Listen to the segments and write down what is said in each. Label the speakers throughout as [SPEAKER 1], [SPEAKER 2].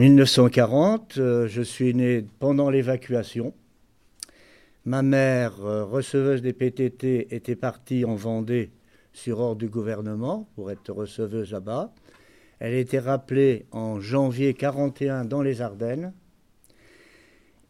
[SPEAKER 1] 1940, euh, je suis né pendant l'évacuation. Ma mère, euh, receveuse des PTT, était partie en Vendée sur ordre du gouvernement pour être receveuse là-bas. Elle été rappelée en janvier 41 dans les Ardennes.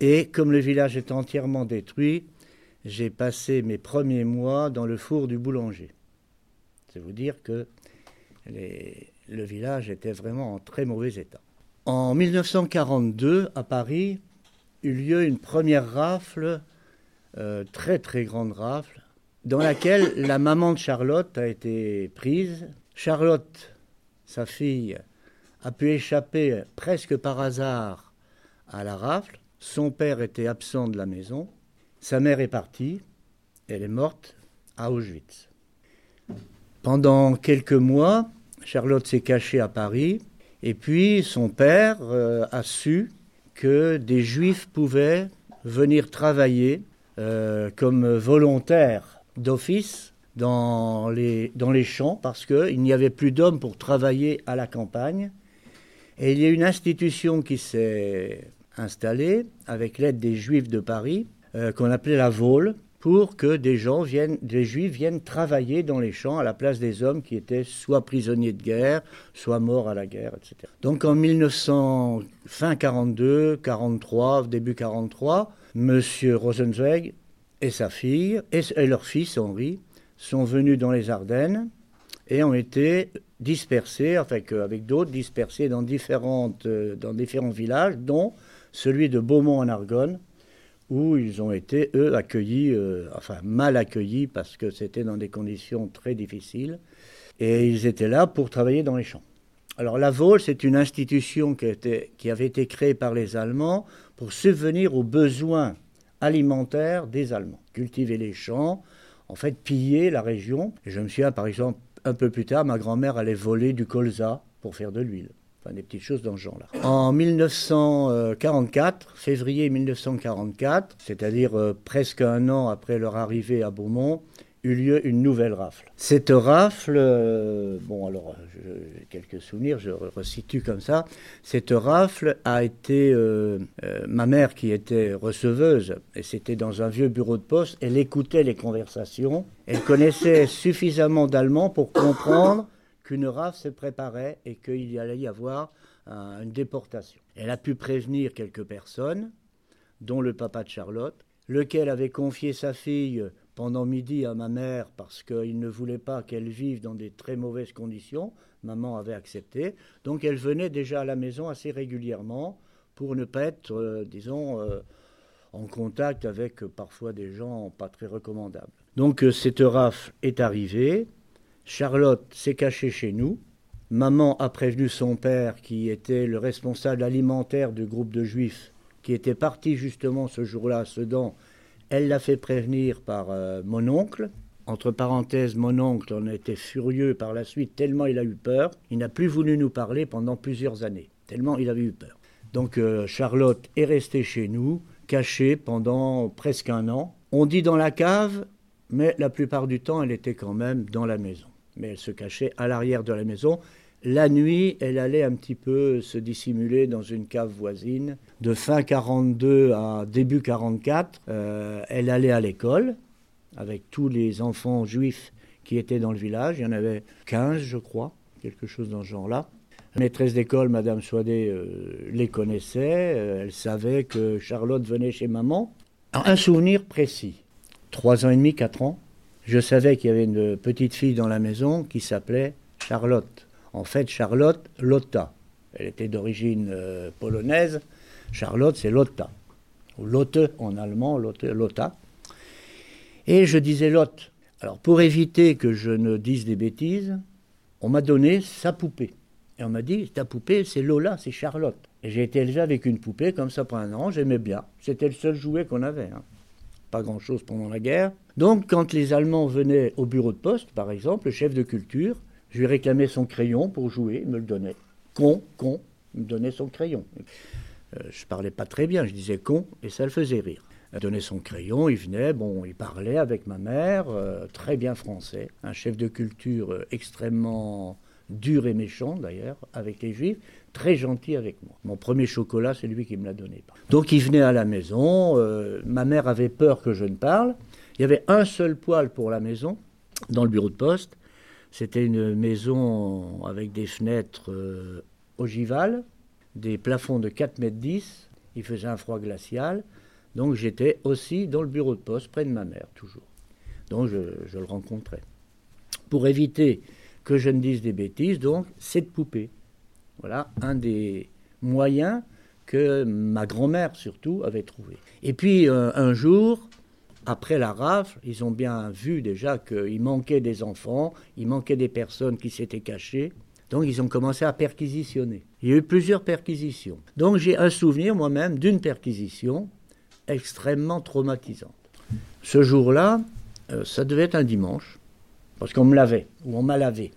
[SPEAKER 1] Et comme le village est entièrement détruit, j'ai passé mes premiers mois dans le four du boulanger. C'est vous dire que le village était vraiment en très mauvais état. En 1942, à Paris, eut lieu une première rafle, euh, très très grande rafle, dans laquelle la maman de Charlotte a été prise. Charlotte, sa fille, a pu échapper presque par hasard à la rafle. Son père était absent de la maison. Sa mère est partie. Elle est morte à Auschwitz. Pendant quelques mois, Charlotte s'est cachée à Paris. Et puis son père euh, a su que des juifs pouvaient venir travailler euh, comme volontaires d'office dans les, dans les champs parce qu'il n'y avait plus d'hommes pour travailler à la campagne. Et il y a une institution qui s'est installée avec l'aide des juifs de Paris euh, qu'on appelait la Vole pour que des gens viennent, juifs viennent travailler dans les champs à la place des hommes qui étaient soit prisonniers de guerre, soit morts à la guerre, etc. Donc en 1900, fin 42, 43, début 43, Monsieur Rosenzweig et sa fille et, leur fils Henri sont venus dans les Ardennes et ont été dispersés, avec, avec d'autres, dispersés dans, différentes, euh, dans différents villages, dont celui de Beaumont en Argonne, où ils ont été, eux, accueillis, euh, enfin mal accueillis, parce que c'était dans des conditions très difficiles, et ils étaient là pour travailler dans les champs. Alors la Vole, c'est une institution qui, qui avait été créée par les Allemands pour subvenir aux besoins alimentaires des Allemands. Cultiver les champs, en fait piller la région. Je me souviens, par exemple, un peu plus tard, ma grand-mère allait voler du colza pour faire de l'huile des petites choses dans ce genre-là. En 1944, février 1944, c'est-à-dire euh, presque un an après leur arrivée à Beaumont, eut lieu une nouvelle rafle. Cette rafle, euh, bon alors j'ai quelques souvenirs, je resitue comme ça, cette rafle a été, euh, ma mère qui était receveuse, et c'était dans un vieux bureau de poste, elle écoutait les conversations, elle connaissait suffisamment d'allemand pour comprendre qu'une rafle se préparait et qu'il y allait y avoir une déportation. Elle a pu prévenir quelques personnes, dont le papa de Charlotte, lequel avait confié sa fille pendant midi à ma mère parce qu'il ne voulait pas qu'elle vive dans des très mauvaises conditions. Maman avait accepté. Donc elle venait déjà à la maison assez régulièrement pour ne pas être, euh, disons, euh, en contact avec euh, parfois des gens pas très recommandables. Donc cette rafle est arrivée. Charlotte s'est cachée chez nous. Maman a prévenu son père, qui était le responsable alimentaire du groupe de juifs, qui était parti justement ce jour-là à Sedan. Elle l'a fait prévenir par euh, mon oncle. Entre parenthèses, mon oncle en été furieux par la suite, tellement il a eu peur. Il n'a plus voulu nous parler pendant plusieurs années, tellement il avait eu peur. Donc euh, Charlotte est restée chez nous, cachée pendant presque un an. On dit dans la cave, mais la plupart du temps, elle était quand même dans la maison mais elle se cachait à l'arrière de la maison. La nuit, elle allait un petit peu se dissimuler dans une cave voisine. De fin 42 à début 44, euh, elle allait à l'école avec tous les enfants juifs qui étaient dans le village. Il y en avait 15, je crois, quelque chose dans ce genre-là. La maîtresse d'école, Madame Soidet, euh, les connaissait. Euh, elle savait que Charlotte venait chez maman. Un souvenir précis. Trois ans et demi, quatre ans, je savais qu'il y avait une petite fille dans la maison qui s'appelait Charlotte. En fait, Charlotte Lotta. Elle était d'origine euh, polonaise. Charlotte, c'est Lotta. Ou Lotte en allemand, Lotta. Et je disais Lotte. Alors, pour éviter que je ne dise des bêtises, on m'a donné sa poupée. Et on m'a dit, ta poupée, c'est Lola, c'est Charlotte. Et j'ai été élevé avec une poupée comme ça pendant un an, j'aimais bien. C'était le seul jouet qu'on avait. Hein pas grand-chose pendant la guerre. Donc quand les Allemands venaient au bureau de poste, par exemple, le chef de culture, je lui réclamais son crayon pour jouer, il me le donnait. Con, con, me donnait son crayon. Euh, je parlais pas très bien, je disais con, et ça le faisait rire. Il donnait son crayon, il venait, bon, il parlait avec ma mère, euh, très bien français, un chef de culture euh, extrêmement dur et méchant d'ailleurs, avec les juifs, très gentil avec moi. Mon premier chocolat, c'est lui qui me l'a donné. Donc il venait à la maison, euh, ma mère avait peur que je ne parle. Il y avait un seul poêle pour la maison, dans le bureau de poste. C'était une maison avec des fenêtres euh, ogivales, des plafonds de 4 mètres 10. Il faisait un froid glacial. Donc j'étais aussi dans le bureau de poste, près de ma mère, toujours. Donc je, je le rencontrais. Pour éviter que je ne dise des bêtises, donc cette poupée. Voilà un des moyens que ma grand-mère surtout avait trouvé. Et puis euh, un jour, après la rafle, ils ont bien vu déjà qu'il manquait des enfants, il manquait des personnes qui s'étaient cachées. Donc ils ont commencé à perquisitionner. Il y a eu plusieurs perquisitions. Donc j'ai un souvenir moi-même d'une perquisition extrêmement traumatisante. Ce jour-là, euh, ça devait être un dimanche, parce qu'on me lavait, ou on m'a lavé.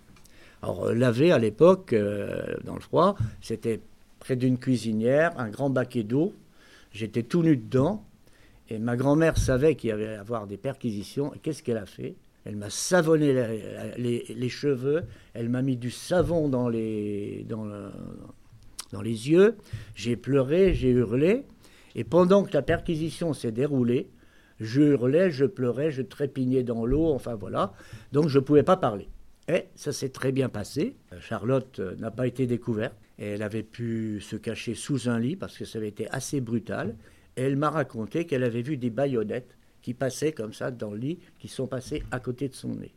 [SPEAKER 1] Alors, euh, laver à l'époque, euh, dans le froid, c'était près d'une cuisinière, un grand baquet d'eau. J'étais tout nu dedans. Et ma grand-mère savait qu'il y avait à avoir des perquisitions. Et qu'est-ce qu'elle a fait? Elle m'a savonné les, cheveux. Elle m'a mis du savon dans les, dans, dans les yeux. J'ai pleuré, j'ai hurlé. Et pendant que la perquisition s'est déroulée, je hurlais, je pleurais, je trépignais dans l'eau. Enfin voilà. Donc je ne pouvais pas parler. Et ça s'est très bien passé. Charlotte euh, n'a pas été découverte. Elle avait pu se cacher sous un lit parce que ça avait été assez brutal. Et elle m'a raconté qu'elle avait vu des baïonnettes qui passaient comme ça dans le lit, qui sont passées à côté de son nez.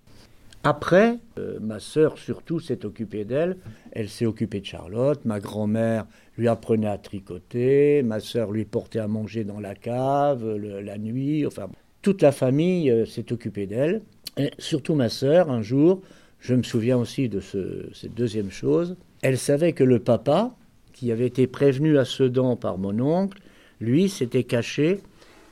[SPEAKER 1] Après, euh, ma sœur surtout s'est occupée d'elle. Elle s'est occupée de Charlotte. Ma grand-mère lui apprenait à tricoter. Ma sœur lui portait à manger dans la cave la nuit. Enfin, toute la famille euh, s'est occupée d'elle. Et surtout ma sœur, un jour, je me souviens aussi de cette deuxième chose. Elle savait que le papa, qui avait été prévenu à Sedan par mon oncle, lui s'était caché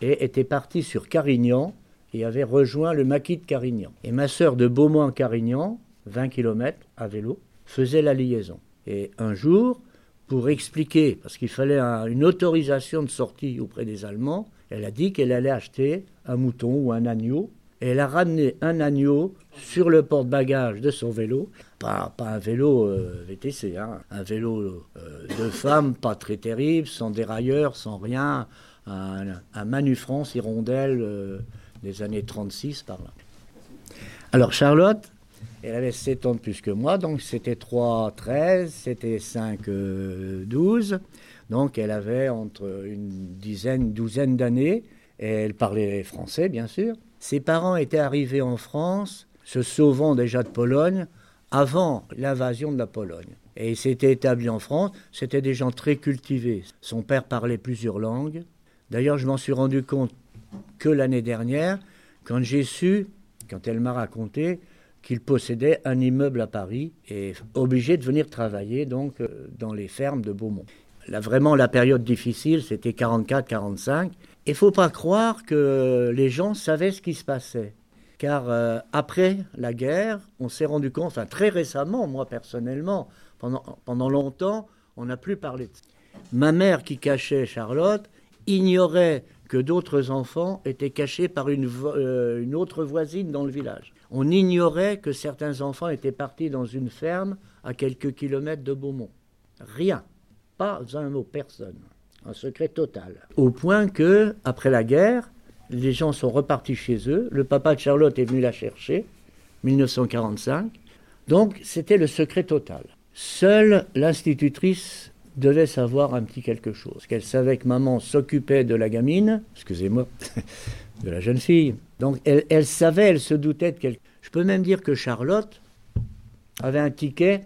[SPEAKER 1] et était parti sur Carignan et avait rejoint le maquis de Carignan. Et ma sœur de Beaumont à Carignan, 20 km à vélo, faisait la liaison. Et un jour, pour expliquer, parce qu'il fallait une autorisation de sortie auprès des Allemands, elle a dit qu'elle allait acheter un mouton ou un agneau elle a ramené un agneau sur le porte-bagages de son vélo. Pas, un vélo euh, VTC, hein. un vélo euh, de femme, pas très terrible, sans dérailleur, sans rien. Un, un Manu France hirondelle euh, des années 36 par là. Alors Charlotte, elle avait 7 ans de plus que moi, donc c'était 3, 13, c'était 5, 12. Donc elle avait entre une dizaine, douzaine d'années. Et elle parlait français, bien sûr. Ses parents étaient arrivés en France, se sauvant déjà de Pologne, avant l'invasion de la Pologne. Et ils s'étaient établis en France. C'était des gens très cultivés. Son père parlait plusieurs langues. D'ailleurs, je m'en suis rendu compte que l'année dernière, quand j'ai su, quand elle m'a raconté, qu'il possédait un immeuble à Paris et obligé de venir travailler donc euh, dans les fermes de Beaumont. Vraiment, la période difficile, c'était 44-45. Il faut pas croire que les gens savaient ce qui se passait. Car euh, après la guerre, on s'est rendu compte, enfin très récemment, moi personnellement, pendant, longtemps, on n'a plus parlé de ça. Ma mère qui cachait Charlotte ignorait que d'autres enfants étaient cachés par euh, une autre voisine dans le village. On ignorait que certains enfants étaient partis dans une ferme à quelques kilomètres de Beaumont. Rien. Pas un mot, personne un secret total. Au point que, après la guerre, les gens sont repartis chez eux. Le papa de Charlotte est venu la chercher, 1945. Donc, c'était le secret total. Seule l'institutrice devait savoir un petit quelque chose. Qu'elle savait que maman s'occupait de la gamine, excusez-moi, de la jeune fille. Donc, elle, savait, elle se doutait de quelque Je peux même dire que Charlotte avait un ticket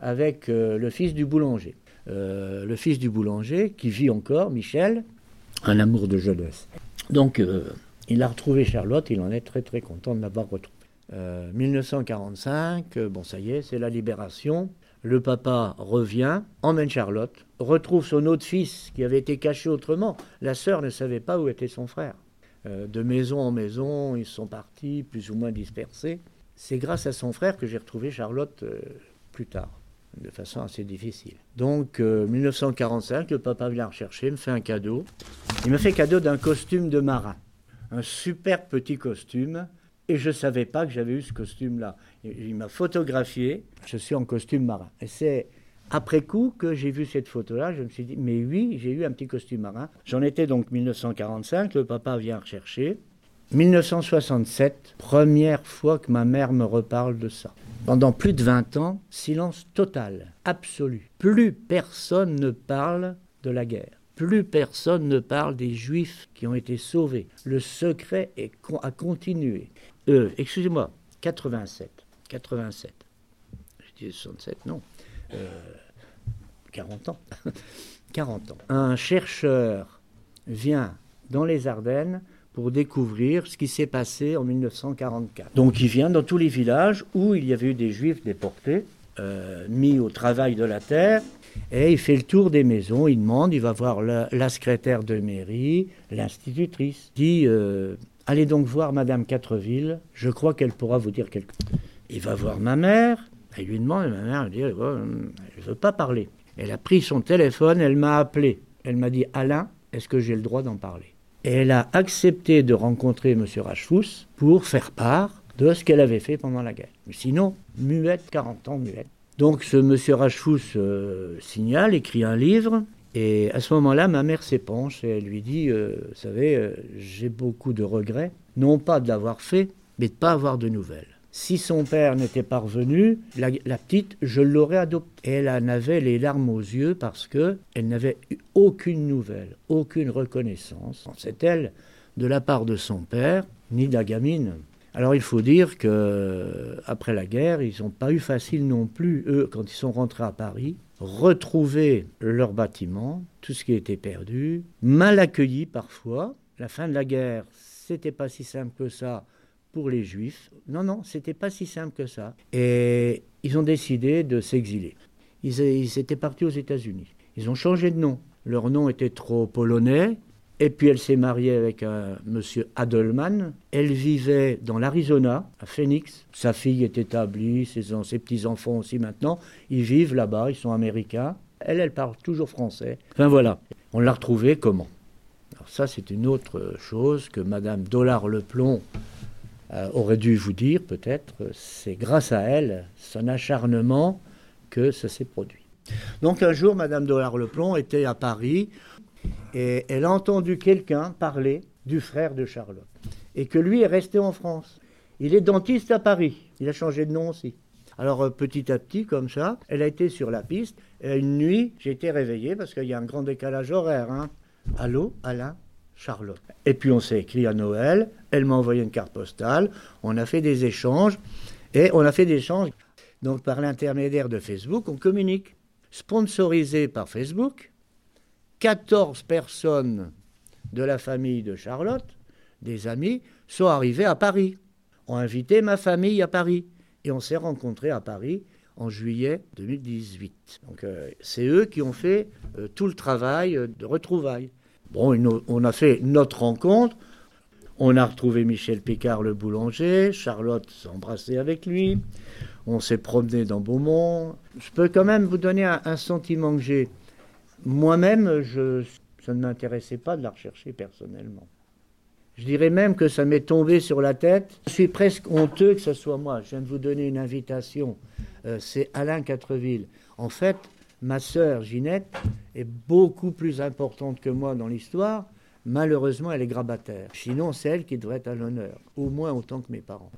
[SPEAKER 1] avec euh, le fils du boulanger. Euh, le fils du boulanger, qui vit encore, Michel, un amour de jeunesse. Donc, euh, il a retrouvé Charlotte, il en est très très content de l'avoir retrouvée. 1945, euh, bon ça y est, c'est la libération. Le papa revient, emmène Charlotte, retrouve son autre fils qui avait été caché autrement. La sœur ne savait pas où était son frère. de maison en maison, ils sont partis, plus ou moins dispersés. C'est grâce à son frère que j'ai retrouvé Charlotte plus tard de façon assez difficile. Donc, 1945, euh, le papa vient rechercher, me fait un cadeau. Il me fait cadeau d'un costume de marin. Un super petit costume. Et je ne savais pas que j'avais eu ce costume-là. Il m'a photographié. Je suis en costume marin. Et c'est après coup que j'ai vu cette photo-là, je me suis dit, mais oui, j'ai eu un petit costume marin. J'en étais donc 1945, le papa vient rechercher. 1967, première fois que ma mère me reparle de ça. Pendant plus de 20 ans, silence total, absolu. Plus personne ne parle de la guerre. Plus personne ne parle des juifs qui ont été sauvés. Le secret a continué. Euh, excusez-moi, 87. 87. Je dis 67, non. 40 euh, ans. 40 ans. Un chercheur vient dans les Ardennes pour découvrir ce qui s'est passé en 1944. Donc il vient dans tous les villages où il y avait eu des juifs déportés, euh, mis au travail de la terre, et il fait le tour des maisons, il demande, il va voir la, secrétaire de mairie, l'institutrice, dit euh, Allez donc voir Madame Quatreville, je crois qu'elle pourra vous dire quelque chose. Il va voir ma mère, il lui demande, et ma mère dit Elle ne veut pas parler. Elle a pris son téléphone, elle m'a appelé. Elle m'a dit Alain, est-ce que j'ai le droit d'en parler? Et elle a accepté de rencontrer M. Rachfous pour faire part de ce qu'elle avait fait pendant la guerre. Sinon, muette, 40 ans muette. Donc ce M. Rachfous euh, signale, écrit un livre, et à ce moment-là, ma mère s'épanche et elle lui dit, euh, vous savez, euh, j'ai beaucoup de regrets, non pas de l'avoir fait, mais de ne pas avoir de nouvelles. Si son père n'était pas revenu, la, petite, je l'aurais adoptée. Elle en avait les larmes aux yeux parce que elle n'avait eu aucune nouvelle, aucune reconnaissance, c'est elle, de la part de son père, ni de la gamine. Alors il faut dire que après la guerre, ils n'ont pas eu facile non plus, eux, quand ils sont rentrés à Paris, retrouver leur bâtiment, tout ce qui était perdu, mal accueillis parfois. La fin de la guerre, c'était pas si simple que ça pour les Juifs. Non, non, c'était pas si simple que ça. Et ils ont décidé de s'exiler. Ils, étaient partis aux États-Unis. Ils ont changé de nom. Leur nom était trop polonais. Et puis elle s'est mariée avec un monsieur Adelman. Elle vivait dans l'Arizona, à Phoenix. Sa fille est établie, ses, ses petits-enfants aussi maintenant. Ils vivent là-bas, ils sont américains. Elle, elle parle toujours français. Enfin voilà. On l'a retrouvée comment? Alors ça, c'est une autre chose que Madame Dollard-Leplomb euh, aurait dû vous dire peut-être, c'est grâce à elle, son acharnement, que ça s'est produit. Donc un jour, Madame Dollard-Leplomb était à Paris et elle a entendu quelqu'un parler du frère de Charlotte et que lui est resté en France. Il est dentiste à Paris. Il a changé de nom aussi. Alors euh, petit à petit, comme ça, elle a été sur la piste. Et une nuit, j'ai été réveillé parce qu'il y a un grand décalage horaire. Hein. Allô, Alain? Charlotte. Et puis on s'est écrit à Noël, elle m'a envoyé une carte postale, on a fait des échanges, et on a fait des échanges. Donc par l'intermédiaire de Facebook, on communique. Sponsorisé par Facebook, 14 personnes de la famille de Charlotte, des amis, sont arrivés à Paris, ont invité ma famille à Paris, et on s'est rencontrés à Paris en juillet 2018. Donc euh, c'est eux qui ont fait euh, tout le travail de retrouvailles. Bon, on a fait notre rencontre. On a retrouvé Michel Picard, le boulanger. Charlotte s'est embrassée avec lui. On s'est promené dans Beaumont. Je peux quand même vous donner un, sentiment que j'ai. Moi-même, je, ça ne m'intéressait pas de la rechercher personnellement. Je dirais même que ça m'est tombé sur la tête. Je suis presque honteux que ce soit moi. Je viens de vous donner une invitation. Euh, c'est Alain Quatreville. En fait, ma sœur Ginette est beaucoup plus importante que moi dans l'histoire. Malheureusement, elle est grabataire. Sinon, c'est elle qui devrait être à l'honneur, au moins autant que mes parents.